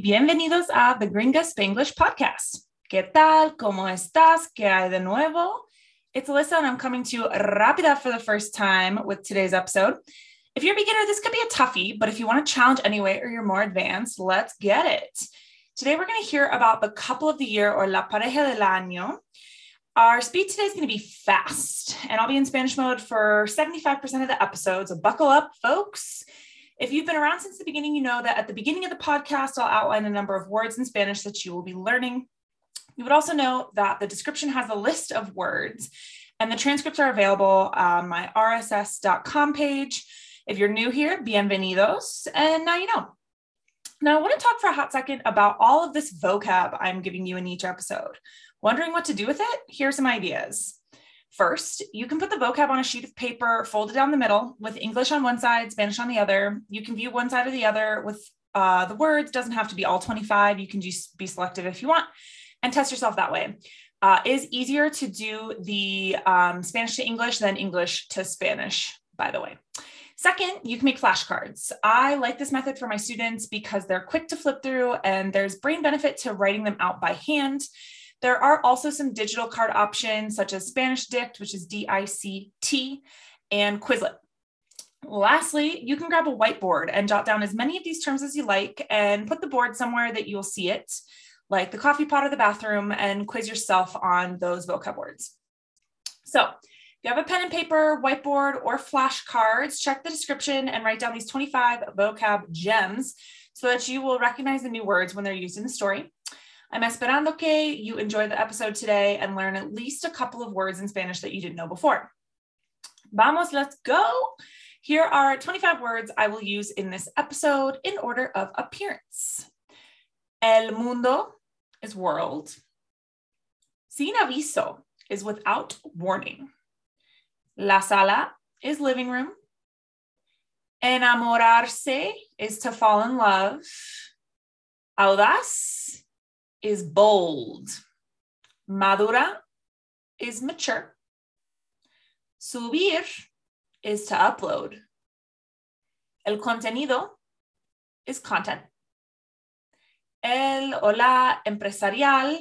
bienvenidos a The Gringa Spanglish Podcast. ¿Qué tal? ¿Cómo estás? ¿Qué hay de nuevo? It's Alyssa and I'm coming to you rápida for the first time with today's episode. If you're a beginner, this could be a toughie, but if you want to challenge anyway or you're more advanced, let's get it. Today we're going to hear about the couple of the year or la pareja del año. Our speed today is going to be fast, and I'll be in Spanish mode for 75% of the episode. So buckle up, folks. If you've been around since the beginning, you know that at the beginning of the podcast, I'll outline a number of words in Spanish that you will be learning. You would also know that the description has a list of words, and the transcripts are available on my rss.com page. If you're new here, bienvenidos. And now you know. Now, I want to talk for a hot second about all of this vocab I'm giving you in each episode. Wondering what to do with it? Here are some ideas. First, you can put the vocab on a sheet of paper, folded down the middle with English on one side, Spanish on the other. You can view one side or the other with uh, the words. Doesn't have to be all 25. You can just be selective if you want and test yourself that way. Uh, is easier to do the um, Spanish to English than English to Spanish, by the way. Second, you can make flashcards. I like this method for my students because they're quick to flip through and there's brain benefit to writing them out by hand. There are also some digital card options such as Spanish Dict, which is D I C T, and Quizlet. Lastly, you can grab a whiteboard and jot down as many of these terms as you like and put the board somewhere that you'll see it, like the coffee pot or the bathroom, and quiz yourself on those vocab words. So, if you have a pen and paper, whiteboard, or flashcards, check the description and write down these 25 vocab gems so that you will recognize the new words when they're used in the story. I'm esperando que you enjoy the episode today and learn at least a couple of words in Spanish that you didn't know before. Vamos, let's go. Here are 25 words I will use in this episode in order of appearance. El mundo is world. Sin aviso is without warning. La sala is living room. Enamorarse is to fall in love. Audaz is bold. Madura is mature. Subir is to upload. El contenido is content. El o la empresarial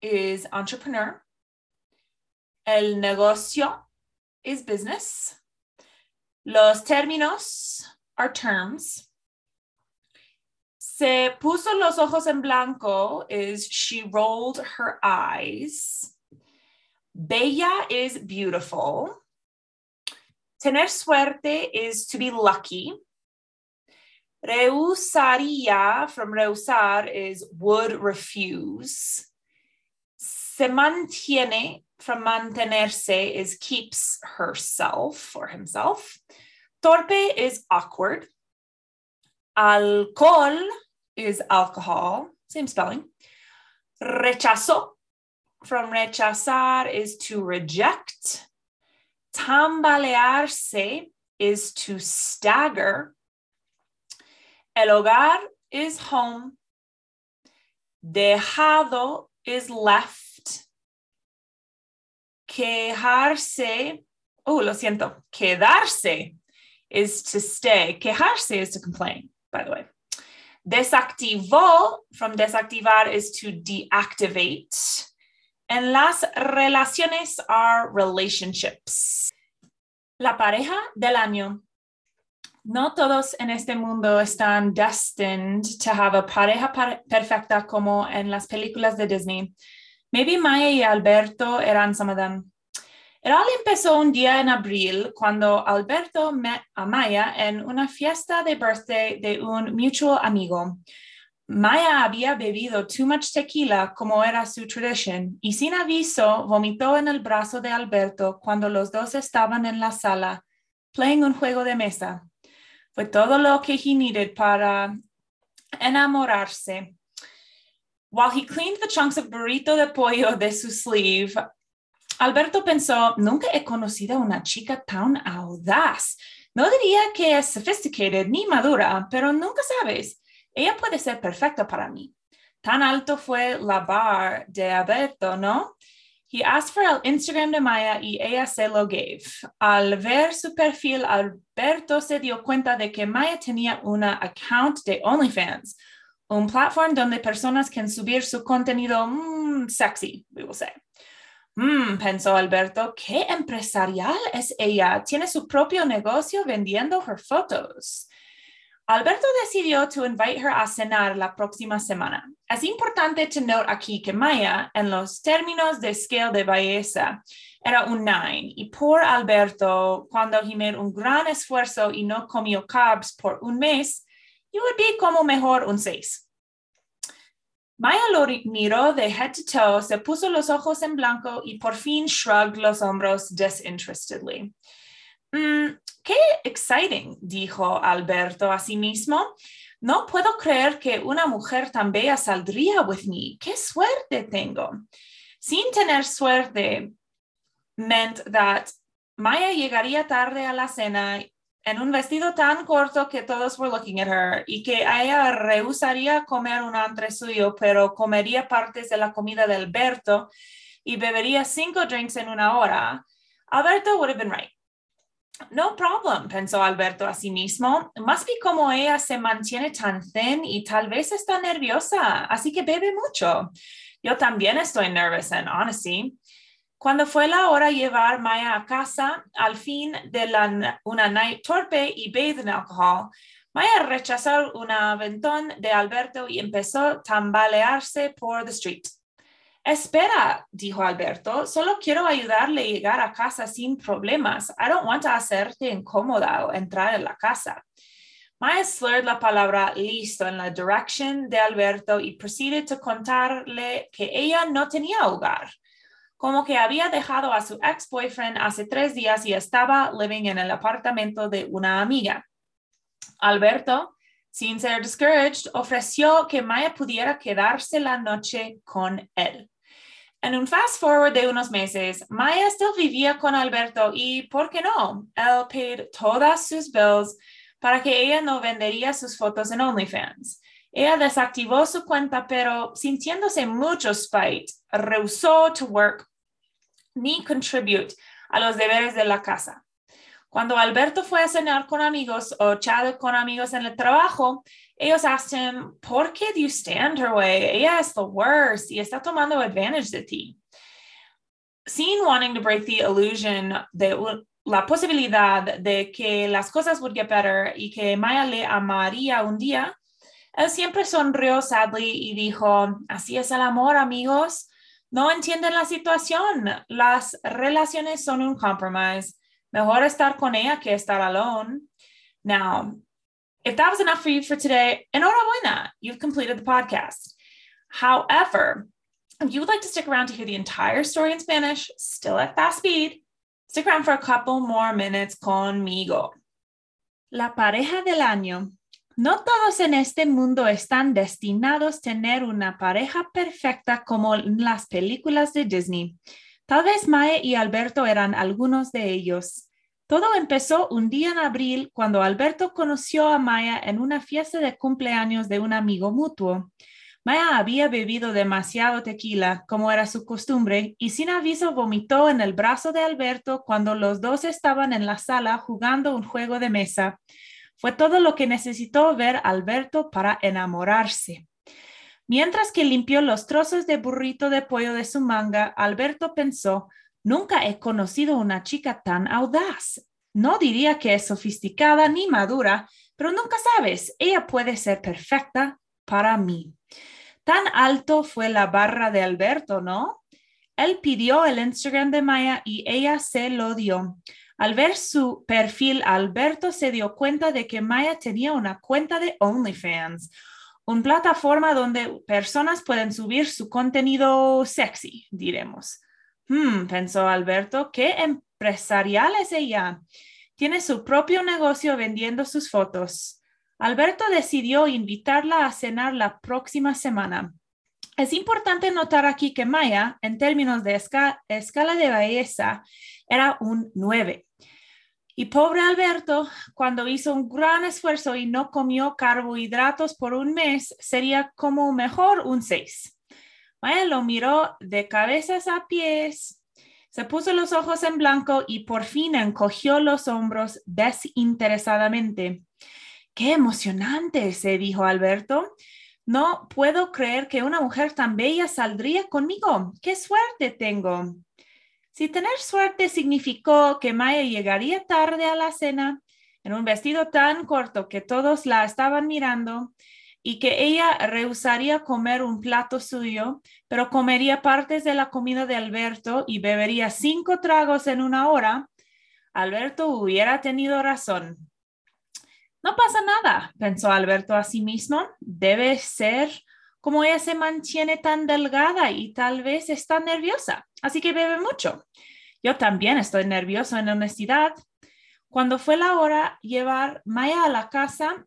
is entrepreneur. El negocio is business. Los términos are terms. Se puso los ojos en blanco is she rolled her eyes. Bella is beautiful. Tener suerte is to be lucky. Reusaría from reusar is would refuse. Se mantiene from mantenerse is keeps herself or himself. Torpe is awkward. Alcohol is alcohol, same spelling. Rechazo from rechazar is to reject. Tambalearse is to stagger. El hogar is home. Dejado is left. Quejarse, oh, lo siento, quedarse is to stay. Quejarse is to complain, by the way. Desactivó from desactivar is to deactivate. And las relaciones are relationships. La pareja del año. No todos en este mundo están destined to have a pareja perfecta como en las películas de Disney. Maybe Maya y Alberto eran some of them. It all empezó un día en abril cuando Alberto met a Maya en una fiesta de birthday de un mutual amigo. Maya había bebido too much tequila como era su tradición y sin aviso vomitó en el brazo de Alberto cuando los dos estaban en la sala playing un juego de mesa. Fue todo lo que he needed para enamorarse. While he cleaned the chunks of burrito de pollo de su sleeve, Alberto pensó, nunca he conocido a una chica tan audaz. No diría que es sophisticated ni madura, pero nunca sabes. Ella puede ser perfecta para mí. Tan alto fue la bar de Alberto, ¿no? He asked for el Instagram de Maya y ella se lo gave. Al ver su perfil, Alberto se dio cuenta de que Maya tenía una account de OnlyFans. un platform donde personas can subir su contenido mm, sexy, we will say. Mm, pensó Alberto, qué empresarial es ella. Tiene su propio negocio vendiendo her fotos. Alberto decidió to invite her a cenar la próxima semana. Es importante note aquí que Maya, en los términos de scale de belleza, era un 9 y por Alberto, cuando made un gran esfuerzo y no comió carbs por un mes, you would be como mejor un 6. Maya lo miró de head to toe, se puso los ojos en blanco y por fin shrugged los hombros disinterestedly. Mm, qué exciting, dijo Alberto a sí mismo. No puedo creer que una mujer tan bella saldría with me. Qué suerte tengo. Sin tener suerte, meant that Maya llegaría tarde a la cena en un vestido tan corto que todos were looking at her y que ella rehusaría comer un antre suyo, pero comería partes de la comida de Alberto y bebería cinco drinks en una hora, Alberto would have been right. No problem, pensó Alberto a sí mismo. Must be como ella se mantiene tan thin y tal vez está nerviosa, así que bebe mucho. Yo también estoy nervous en honesty. Cuando fue la hora de llevar Maya a casa, al fin de la, una night torpe y bathed en alcohol, Maya rechazó un aventón de Alberto y empezó a tambalearse por the street. Espera, dijo Alberto, solo quiero ayudarle a llegar a casa sin problemas. I don't want to hacerte incómoda o entrar en la casa. Maya slurred la palabra listo en la dirección de Alberto y proceeded to contarle que ella no tenía hogar como que había dejado a su ex-boyfriend hace tres días y estaba living en el apartamento de una amiga. Alberto, sin ser discouraged, ofreció que Maya pudiera quedarse la noche con él. En un fast forward de unos meses, Maya still vivía con Alberto y, ¿por qué no? Él paid todas sus bills para que ella no vendería sus fotos en OnlyFans. Ella desactivó su cuenta, pero sintiéndose mucho spite, rehusó to work ni contribute a los deberes de la casa. Cuando Alberto fue a cenar con amigos o chat con amigos en el trabajo, ellos him, ¿por qué do you stand her way? Ella es the worst y está tomando advantage de ti. Sin wanting to break the illusion de la posibilidad de que las cosas would get better y que Maya le amaría un día, él siempre sonrió sadly y dijo, así es el amor, amigos. No entienden la situación. Las relaciones son un compromise. Mejor estar con ella que estar alone. Now, if that was enough for you for today, enhorabuena, you've completed the podcast. However, if you would like to stick around to hear the entire story in Spanish, still at fast speed, stick around for a couple more minutes conmigo. La pareja del año. No todos en este mundo están destinados a tener una pareja perfecta como en las películas de Disney. Tal vez Mae y Alberto eran algunos de ellos. Todo empezó un día en abril cuando Alberto conoció a Maya en una fiesta de cumpleaños de un amigo mutuo. Maya había bebido demasiado tequila, como era su costumbre, y sin aviso vomitó en el brazo de Alberto cuando los dos estaban en la sala jugando un juego de mesa. Fue todo lo que necesitó ver Alberto para enamorarse. Mientras que limpió los trozos de burrito de pollo de su manga, Alberto pensó, nunca he conocido una chica tan audaz. No diría que es sofisticada ni madura, pero nunca sabes, ella puede ser perfecta para mí. Tan alto fue la barra de Alberto, ¿no? Él pidió el Instagram de Maya y ella se lo dio. Al ver su perfil, Alberto se dio cuenta de que Maya tenía una cuenta de OnlyFans, una plataforma donde personas pueden subir su contenido sexy, diremos. Hmm, pensó Alberto, qué empresarial es ella. Tiene su propio negocio vendiendo sus fotos. Alberto decidió invitarla a cenar la próxima semana. Es importante notar aquí que Maya, en términos de escala de belleza, era un 9. Y pobre Alberto, cuando hizo un gran esfuerzo y no comió carbohidratos por un mes, sería como mejor un 6. Maya lo miró de cabezas a pies, se puso los ojos en blanco y por fin encogió los hombros desinteresadamente. Qué emocionante, se dijo Alberto. No puedo creer que una mujer tan bella saldría conmigo. ¡Qué suerte tengo! Si tener suerte significó que Maya llegaría tarde a la cena en un vestido tan corto que todos la estaban mirando y que ella rehusaría comer un plato suyo, pero comería partes de la comida de Alberto y bebería cinco tragos en una hora, Alberto hubiera tenido razón. No pasa nada, pensó Alberto a sí mismo. Debe ser como ella se mantiene tan delgada y tal vez está nerviosa, así que bebe mucho. Yo también estoy nervioso en honestidad. Cuando fue la hora llevar Maya a la casa,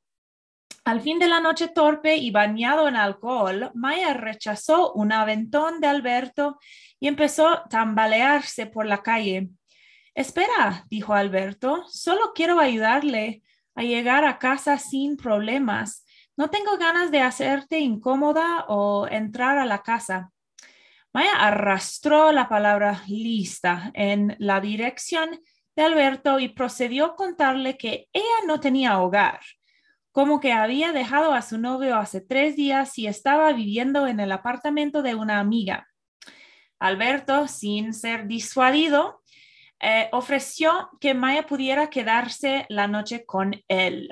al fin de la noche torpe y bañado en alcohol, Maya rechazó un aventón de Alberto y empezó a tambalearse por la calle. Espera, dijo Alberto, solo quiero ayudarle a llegar a casa sin problemas. No tengo ganas de hacerte incómoda o entrar a la casa. Maya arrastró la palabra lista en la dirección de Alberto y procedió a contarle que ella no tenía hogar, como que había dejado a su novio hace tres días y estaba viviendo en el apartamento de una amiga. Alberto, sin ser disuadido, eh, ofreció que Maya pudiera quedarse la noche con él.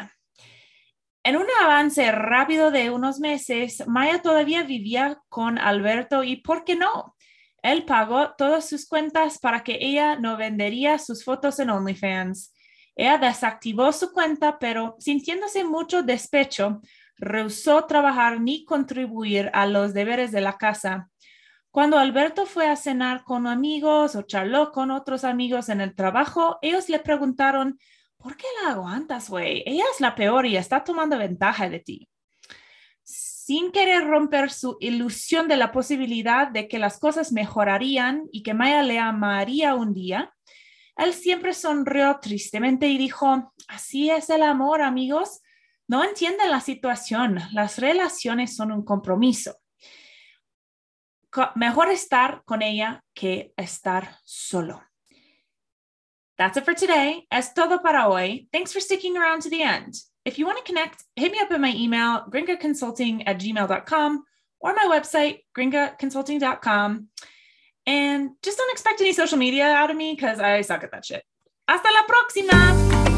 En un avance rápido de unos meses, Maya todavía vivía con Alberto y, ¿por qué no? Él pagó todas sus cuentas para que ella no vendería sus fotos en OnlyFans. Ella desactivó su cuenta, pero sintiéndose mucho despecho, rehusó trabajar ni contribuir a los deberes de la casa. Cuando Alberto fue a cenar con amigos o charló con otros amigos en el trabajo, ellos le preguntaron ¿por qué la aguantas, güey? Ella es la peor y está tomando ventaja de ti. Sin querer romper su ilusión de la posibilidad de que las cosas mejorarían y que Maya le amaría un día, él siempre sonrió tristemente y dijo, así es el amor, amigos. No entienden la situación. Las relaciones son un compromiso. Mejor estar con ella que estar solo. That's it for today. Es todo para hoy. Thanks for sticking around to the end. If you want to connect, hit me up at my email, gringaconsulting at gmail.com, or my website, gringaconsulting.com. And just don't expect any social media out of me because I suck at that shit. Hasta la próxima!